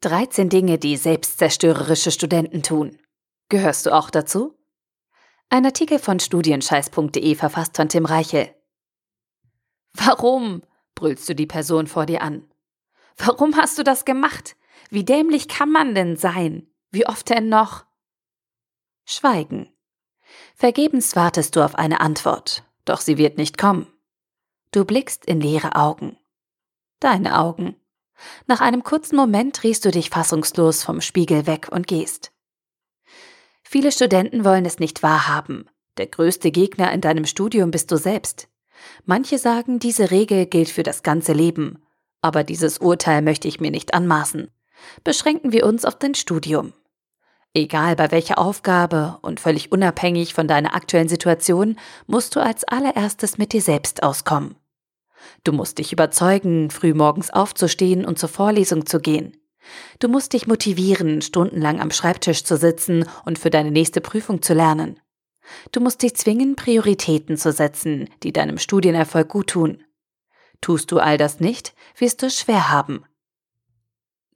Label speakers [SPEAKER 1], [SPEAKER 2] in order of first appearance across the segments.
[SPEAKER 1] 13 Dinge, die selbstzerstörerische Studenten tun. Gehörst du auch dazu? Ein Artikel von studienscheiß.de verfasst von Tim Reichel. Warum? brüllst du die Person vor dir an. Warum hast du das gemacht? Wie dämlich kann man denn sein? Wie oft denn noch? Schweigen. Vergebens wartest du auf eine Antwort, doch sie wird nicht kommen. Du blickst in leere Augen. Deine Augen. Nach einem kurzen Moment drehst du dich fassungslos vom Spiegel weg und gehst. Viele Studenten wollen es nicht wahrhaben. Der größte Gegner in deinem Studium bist du selbst. Manche sagen, diese Regel gilt für das ganze Leben. Aber dieses Urteil möchte ich mir nicht anmaßen. Beschränken wir uns auf dein Studium. Egal bei welcher Aufgabe und völlig unabhängig von deiner aktuellen Situation, musst du als allererstes mit dir selbst auskommen. Du musst dich überzeugen, frühmorgens aufzustehen und zur Vorlesung zu gehen. Du musst dich motivieren, stundenlang am Schreibtisch zu sitzen und für deine nächste Prüfung zu lernen. Du musst dich zwingen, Prioritäten zu setzen, die deinem Studienerfolg guttun. Tust du all das nicht, wirst du es schwer haben.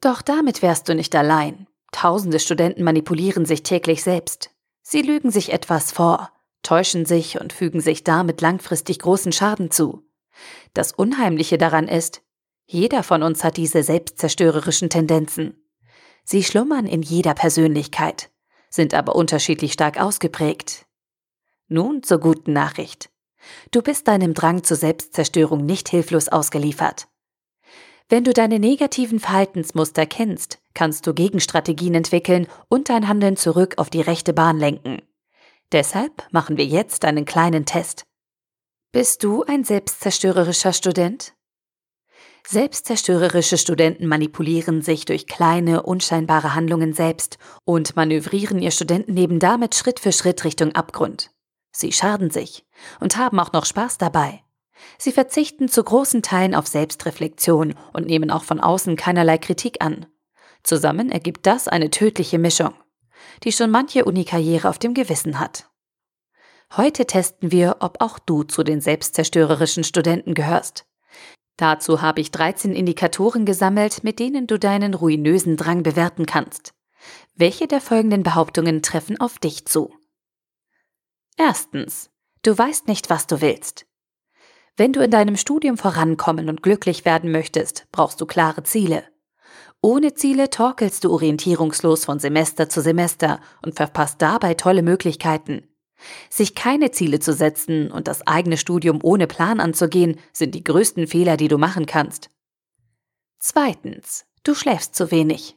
[SPEAKER 1] Doch damit wärst du nicht allein. Tausende Studenten manipulieren sich täglich selbst. Sie lügen sich etwas vor, täuschen sich und fügen sich damit langfristig großen Schaden zu. Das Unheimliche daran ist, jeder von uns hat diese selbstzerstörerischen Tendenzen. Sie schlummern in jeder Persönlichkeit, sind aber unterschiedlich stark ausgeprägt. Nun zur guten Nachricht. Du bist deinem Drang zur Selbstzerstörung nicht hilflos ausgeliefert. Wenn du deine negativen Verhaltensmuster kennst, kannst du Gegenstrategien entwickeln und dein Handeln zurück auf die rechte Bahn lenken. Deshalb machen wir jetzt einen kleinen Test. Bist du ein selbstzerstörerischer Student? Selbstzerstörerische Studenten manipulieren sich durch kleine, unscheinbare Handlungen selbst und manövrieren ihr Studentenleben damit Schritt für Schritt Richtung Abgrund. Sie schaden sich und haben auch noch Spaß dabei. Sie verzichten zu großen Teilen auf Selbstreflexion und nehmen auch von außen keinerlei Kritik an. Zusammen ergibt das eine tödliche Mischung, die schon manche Unikarriere auf dem Gewissen hat. Heute testen wir, ob auch du zu den selbstzerstörerischen Studenten gehörst. Dazu habe ich 13 Indikatoren gesammelt, mit denen du deinen ruinösen Drang bewerten kannst. Welche der folgenden Behauptungen treffen auf dich zu? Erstens. Du weißt nicht, was du willst. Wenn du in deinem Studium vorankommen und glücklich werden möchtest, brauchst du klare Ziele. Ohne Ziele torkelst du orientierungslos von Semester zu Semester und verpasst dabei tolle Möglichkeiten. Sich keine Ziele zu setzen und das eigene Studium ohne Plan anzugehen, sind die größten Fehler, die du machen kannst. Zweitens, du schläfst zu wenig.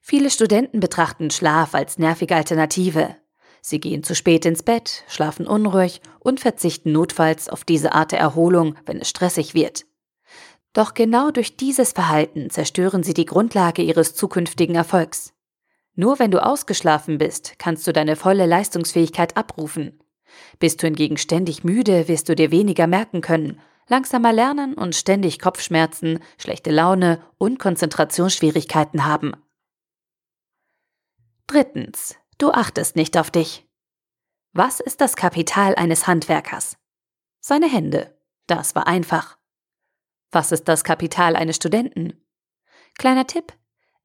[SPEAKER 1] Viele Studenten betrachten Schlaf als nervige Alternative. Sie gehen zu spät ins Bett, schlafen unruhig und verzichten notfalls auf diese Art der Erholung, wenn es stressig wird. Doch genau durch dieses Verhalten zerstören sie die Grundlage ihres zukünftigen Erfolgs. Nur wenn du ausgeschlafen bist, kannst du deine volle Leistungsfähigkeit abrufen. Bist du hingegen ständig müde, wirst du dir weniger merken können, langsamer lernen und ständig Kopfschmerzen, schlechte Laune und Konzentrationsschwierigkeiten haben. Drittens. Du achtest nicht auf dich. Was ist das Kapital eines Handwerkers? Seine Hände. Das war einfach. Was ist das Kapital eines Studenten? Kleiner Tipp.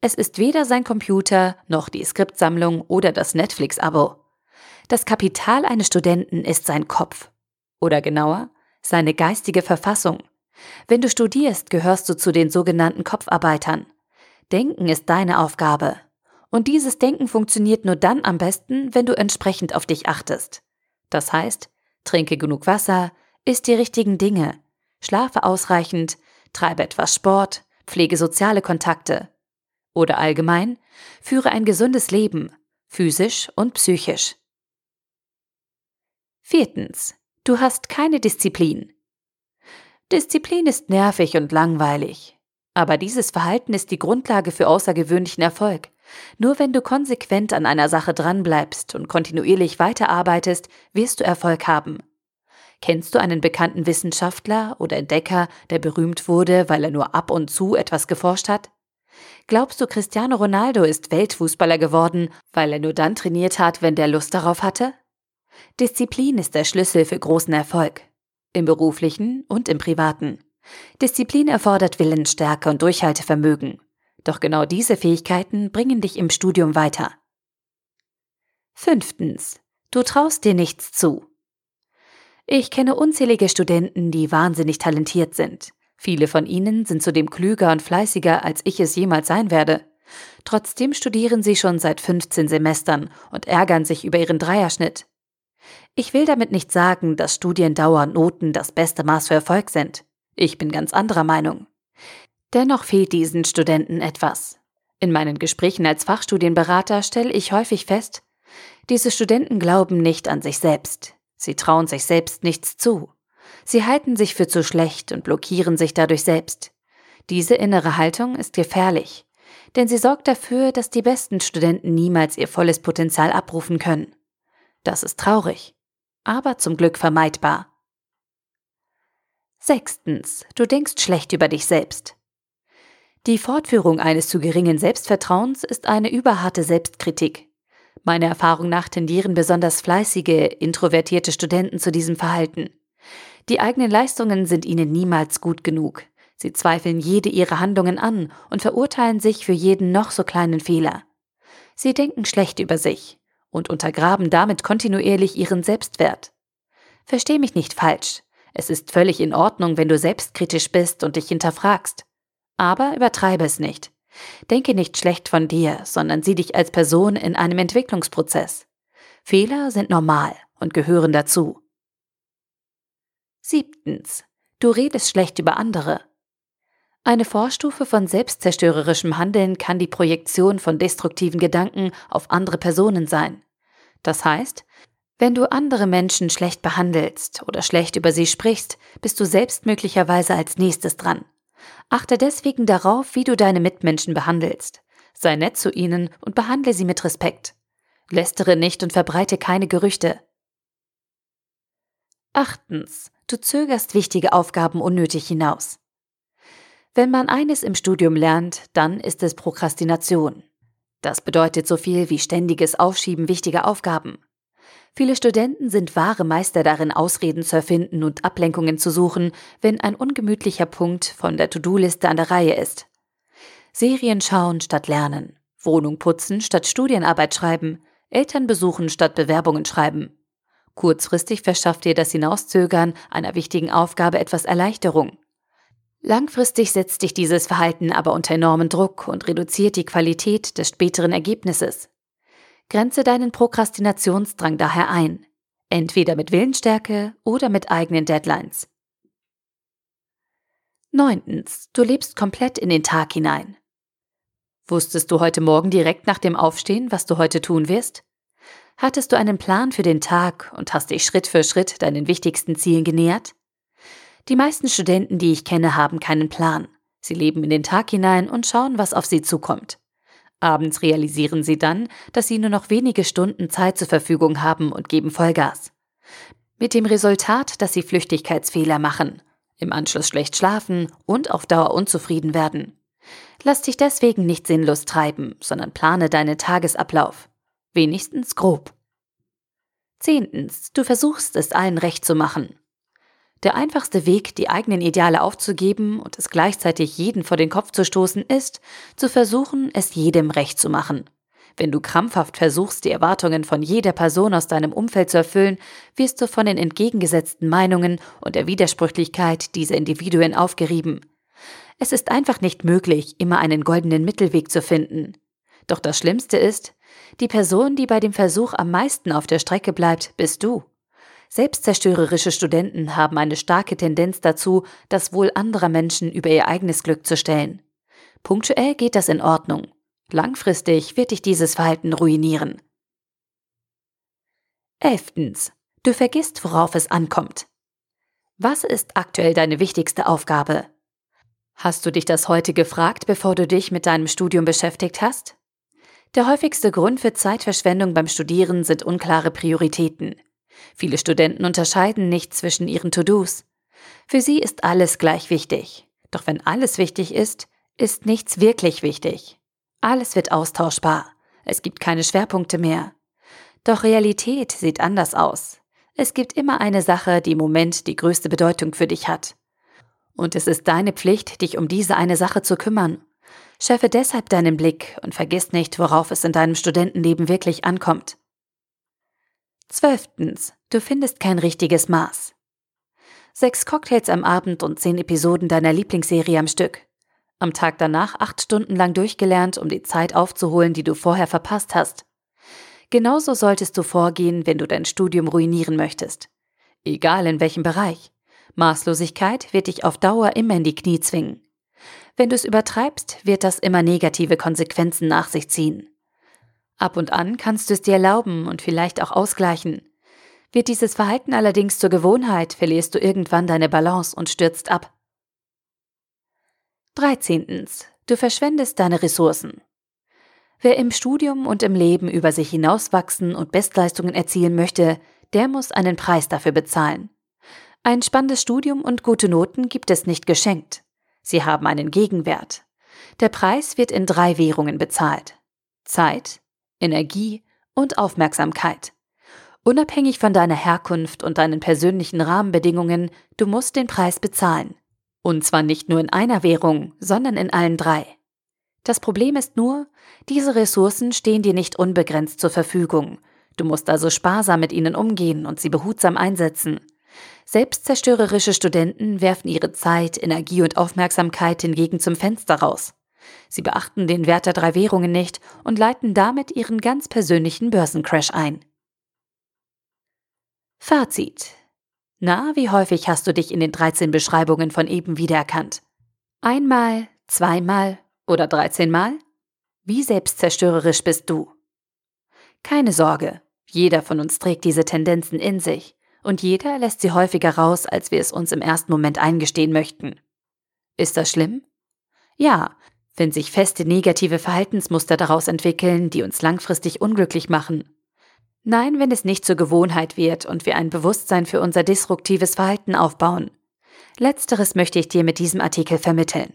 [SPEAKER 1] Es ist weder sein Computer noch die Skriptsammlung oder das Netflix-Abo. Das Kapital eines Studenten ist sein Kopf. Oder genauer, seine geistige Verfassung. Wenn du studierst, gehörst du zu den sogenannten Kopfarbeitern. Denken ist deine Aufgabe. Und dieses Denken funktioniert nur dann am besten, wenn du entsprechend auf dich achtest. Das heißt, trinke genug Wasser, isst die richtigen Dinge, schlafe ausreichend, treibe etwas Sport, pflege soziale Kontakte. Oder allgemein, führe ein gesundes Leben, physisch und psychisch. Viertens. Du hast keine Disziplin. Disziplin ist nervig und langweilig. Aber dieses Verhalten ist die Grundlage für außergewöhnlichen Erfolg. Nur wenn du konsequent an einer Sache dranbleibst und kontinuierlich weiterarbeitest, wirst du Erfolg haben. Kennst du einen bekannten Wissenschaftler oder Entdecker, der berühmt wurde, weil er nur ab und zu etwas geforscht hat? Glaubst du, Cristiano Ronaldo ist Weltfußballer geworden, weil er nur dann trainiert hat, wenn der Lust darauf hatte? Disziplin ist der Schlüssel für großen Erfolg. Im beruflichen und im privaten. Disziplin erfordert Willensstärke und Durchhaltevermögen. Doch genau diese Fähigkeiten bringen dich im Studium weiter. Fünftens. Du traust dir nichts zu. Ich kenne unzählige Studenten, die wahnsinnig talentiert sind. Viele von ihnen sind zudem klüger und fleißiger, als ich es jemals sein werde. Trotzdem studieren sie schon seit 15 Semestern und ärgern sich über ihren Dreierschnitt. Ich will damit nicht sagen, dass Studiendauer und Noten das beste Maß für Erfolg sind. Ich bin ganz anderer Meinung. Dennoch fehlt diesen Studenten etwas. In meinen Gesprächen als Fachstudienberater stelle ich häufig fest, diese Studenten glauben nicht an sich selbst. Sie trauen sich selbst nichts zu. Sie halten sich für zu schlecht und blockieren sich dadurch selbst. Diese innere Haltung ist gefährlich, denn sie sorgt dafür, dass die besten Studenten niemals ihr volles Potenzial abrufen können. Das ist traurig, aber zum Glück vermeidbar. Sechstens, du denkst schlecht über dich selbst. Die Fortführung eines zu geringen Selbstvertrauens ist eine überharte Selbstkritik. Meiner Erfahrung nach tendieren besonders fleißige, introvertierte Studenten zu diesem Verhalten. Die eigenen Leistungen sind ihnen niemals gut genug. Sie zweifeln jede ihrer Handlungen an und verurteilen sich für jeden noch so kleinen Fehler. Sie denken schlecht über sich und untergraben damit kontinuierlich ihren Selbstwert. Versteh mich nicht falsch. Es ist völlig in Ordnung, wenn du selbstkritisch bist und dich hinterfragst. Aber übertreibe es nicht. Denke nicht schlecht von dir, sondern sieh dich als Person in einem Entwicklungsprozess. Fehler sind normal und gehören dazu. Siebtens. Du redest schlecht über andere. Eine Vorstufe von selbstzerstörerischem Handeln kann die Projektion von destruktiven Gedanken auf andere Personen sein. Das heißt, wenn du andere Menschen schlecht behandelst oder schlecht über sie sprichst, bist du selbst möglicherweise als nächstes dran. Achte deswegen darauf, wie du deine Mitmenschen behandelst. Sei nett zu ihnen und behandle sie mit Respekt. Lästere nicht und verbreite keine Gerüchte. Achtens. Du zögerst wichtige Aufgaben unnötig hinaus. Wenn man eines im Studium lernt, dann ist es Prokrastination. Das bedeutet so viel wie ständiges Aufschieben wichtiger Aufgaben. Viele Studenten sind wahre Meister darin, Ausreden zu erfinden und Ablenkungen zu suchen, wenn ein ungemütlicher Punkt von der To-Do-Liste an der Reihe ist. Serien schauen statt lernen, Wohnung putzen statt Studienarbeit schreiben, Eltern besuchen statt Bewerbungen schreiben. Kurzfristig verschafft dir das Hinauszögern einer wichtigen Aufgabe etwas Erleichterung. Langfristig setzt dich dieses Verhalten aber unter enormen Druck und reduziert die Qualität des späteren Ergebnisses. Grenze deinen Prokrastinationsdrang daher ein, entweder mit Willensstärke oder mit eigenen Deadlines. Neuntens, du lebst komplett in den Tag hinein. Wusstest du heute Morgen direkt nach dem Aufstehen, was du heute tun wirst? Hattest du einen Plan für den Tag und hast dich Schritt für Schritt deinen wichtigsten Zielen genähert? Die meisten Studenten, die ich kenne, haben keinen Plan. Sie leben in den Tag hinein und schauen, was auf sie zukommt. Abends realisieren sie dann, dass sie nur noch wenige Stunden Zeit zur Verfügung haben und geben Vollgas. Mit dem Resultat, dass sie Flüchtigkeitsfehler machen, im Anschluss schlecht schlafen und auf Dauer unzufrieden werden. Lass dich deswegen nicht sinnlos treiben, sondern plane deinen Tagesablauf. Wenigstens grob. Zehntens, du versuchst es allen recht zu machen. Der einfachste Weg, die eigenen Ideale aufzugeben und es gleichzeitig jeden vor den Kopf zu stoßen, ist, zu versuchen, es jedem recht zu machen. Wenn du krampfhaft versuchst, die Erwartungen von jeder Person aus deinem Umfeld zu erfüllen, wirst du von den entgegengesetzten Meinungen und der Widersprüchlichkeit dieser Individuen aufgerieben. Es ist einfach nicht möglich, immer einen goldenen Mittelweg zu finden. Doch das Schlimmste ist, die Person, die bei dem Versuch am meisten auf der Strecke bleibt, bist du. Selbstzerstörerische Studenten haben eine starke Tendenz dazu, das Wohl anderer Menschen über ihr eigenes Glück zu stellen. Punktuell geht das in Ordnung. Langfristig wird dich dieses Verhalten ruinieren. Elftens. Du vergisst, worauf es ankommt. Was ist aktuell deine wichtigste Aufgabe? Hast du dich das heute gefragt, bevor du dich mit deinem Studium beschäftigt hast? Der häufigste Grund für Zeitverschwendung beim Studieren sind unklare Prioritäten. Viele Studenten unterscheiden nicht zwischen ihren To-Dos. Für sie ist alles gleich wichtig. Doch wenn alles wichtig ist, ist nichts wirklich wichtig. Alles wird austauschbar. Es gibt keine Schwerpunkte mehr. Doch Realität sieht anders aus. Es gibt immer eine Sache, die im Moment die größte Bedeutung für dich hat. Und es ist deine Pflicht, dich um diese eine Sache zu kümmern. Schärfe deshalb deinen Blick und vergiss nicht, worauf es in deinem Studentenleben wirklich ankommt. Zwölftens, du findest kein richtiges Maß. Sechs Cocktails am Abend und zehn Episoden deiner Lieblingsserie am Stück. Am Tag danach acht Stunden lang durchgelernt, um die Zeit aufzuholen, die du vorher verpasst hast. Genauso solltest du vorgehen, wenn du dein Studium ruinieren möchtest. Egal in welchem Bereich. Maßlosigkeit wird dich auf Dauer immer in die Knie zwingen. Wenn du es übertreibst, wird das immer negative Konsequenzen nach sich ziehen. Ab und an kannst du es dir erlauben und vielleicht auch ausgleichen. Wird dieses Verhalten allerdings zur Gewohnheit, verlierst du irgendwann deine Balance und stürzt ab. 13. Du verschwendest deine Ressourcen. Wer im Studium und im Leben über sich hinauswachsen und Bestleistungen erzielen möchte, der muss einen Preis dafür bezahlen. Ein spannendes Studium und gute Noten gibt es nicht geschenkt. Sie haben einen Gegenwert. Der Preis wird in drei Währungen bezahlt. Zeit, Energie und Aufmerksamkeit. Unabhängig von deiner Herkunft und deinen persönlichen Rahmenbedingungen, du musst den Preis bezahlen. Und zwar nicht nur in einer Währung, sondern in allen drei. Das Problem ist nur, diese Ressourcen stehen dir nicht unbegrenzt zur Verfügung. Du musst also sparsam mit ihnen umgehen und sie behutsam einsetzen. Selbstzerstörerische Studenten werfen ihre Zeit, Energie und Aufmerksamkeit hingegen zum Fenster raus. Sie beachten den Wert der drei Währungen nicht und leiten damit ihren ganz persönlichen Börsencrash ein. Fazit. Na, wie häufig hast du dich in den 13 Beschreibungen von eben wiedererkannt? Einmal, zweimal oder 13 Mal? Wie selbstzerstörerisch bist du? Keine Sorge, jeder von uns trägt diese Tendenzen in sich und jeder lässt sie häufiger raus, als wir es uns im ersten Moment eingestehen möchten. Ist das schlimm? Ja, wenn sich feste negative Verhaltensmuster daraus entwickeln, die uns langfristig unglücklich machen. Nein, wenn es nicht zur Gewohnheit wird und wir ein Bewusstsein für unser disruptives Verhalten aufbauen. Letzteres möchte ich dir mit diesem Artikel vermitteln.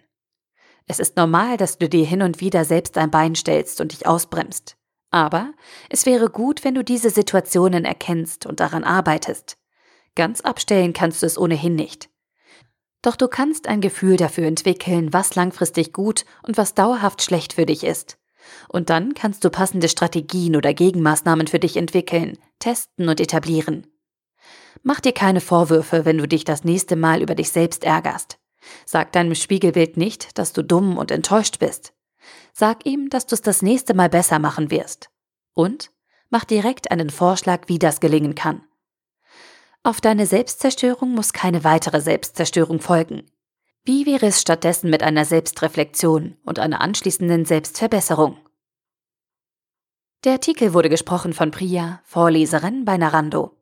[SPEAKER 1] Es ist normal, dass du dir hin und wieder selbst ein Bein stellst und dich ausbremst. Aber es wäre gut, wenn du diese Situationen erkennst und daran arbeitest. Ganz abstellen kannst du es ohnehin nicht. Doch du kannst ein Gefühl dafür entwickeln, was langfristig gut und was dauerhaft schlecht für dich ist. Und dann kannst du passende Strategien oder Gegenmaßnahmen für dich entwickeln, testen und etablieren. Mach dir keine Vorwürfe, wenn du dich das nächste Mal über dich selbst ärgerst. Sag deinem Spiegelbild nicht, dass du dumm und enttäuscht bist. Sag ihm, dass du es das nächste Mal besser machen wirst. Und mach direkt einen Vorschlag, wie das gelingen kann. Auf deine Selbstzerstörung muss keine weitere Selbstzerstörung folgen. Wie wäre es stattdessen mit einer Selbstreflexion und einer anschließenden Selbstverbesserung? Der Artikel wurde gesprochen von Priya, Vorleserin bei Narando.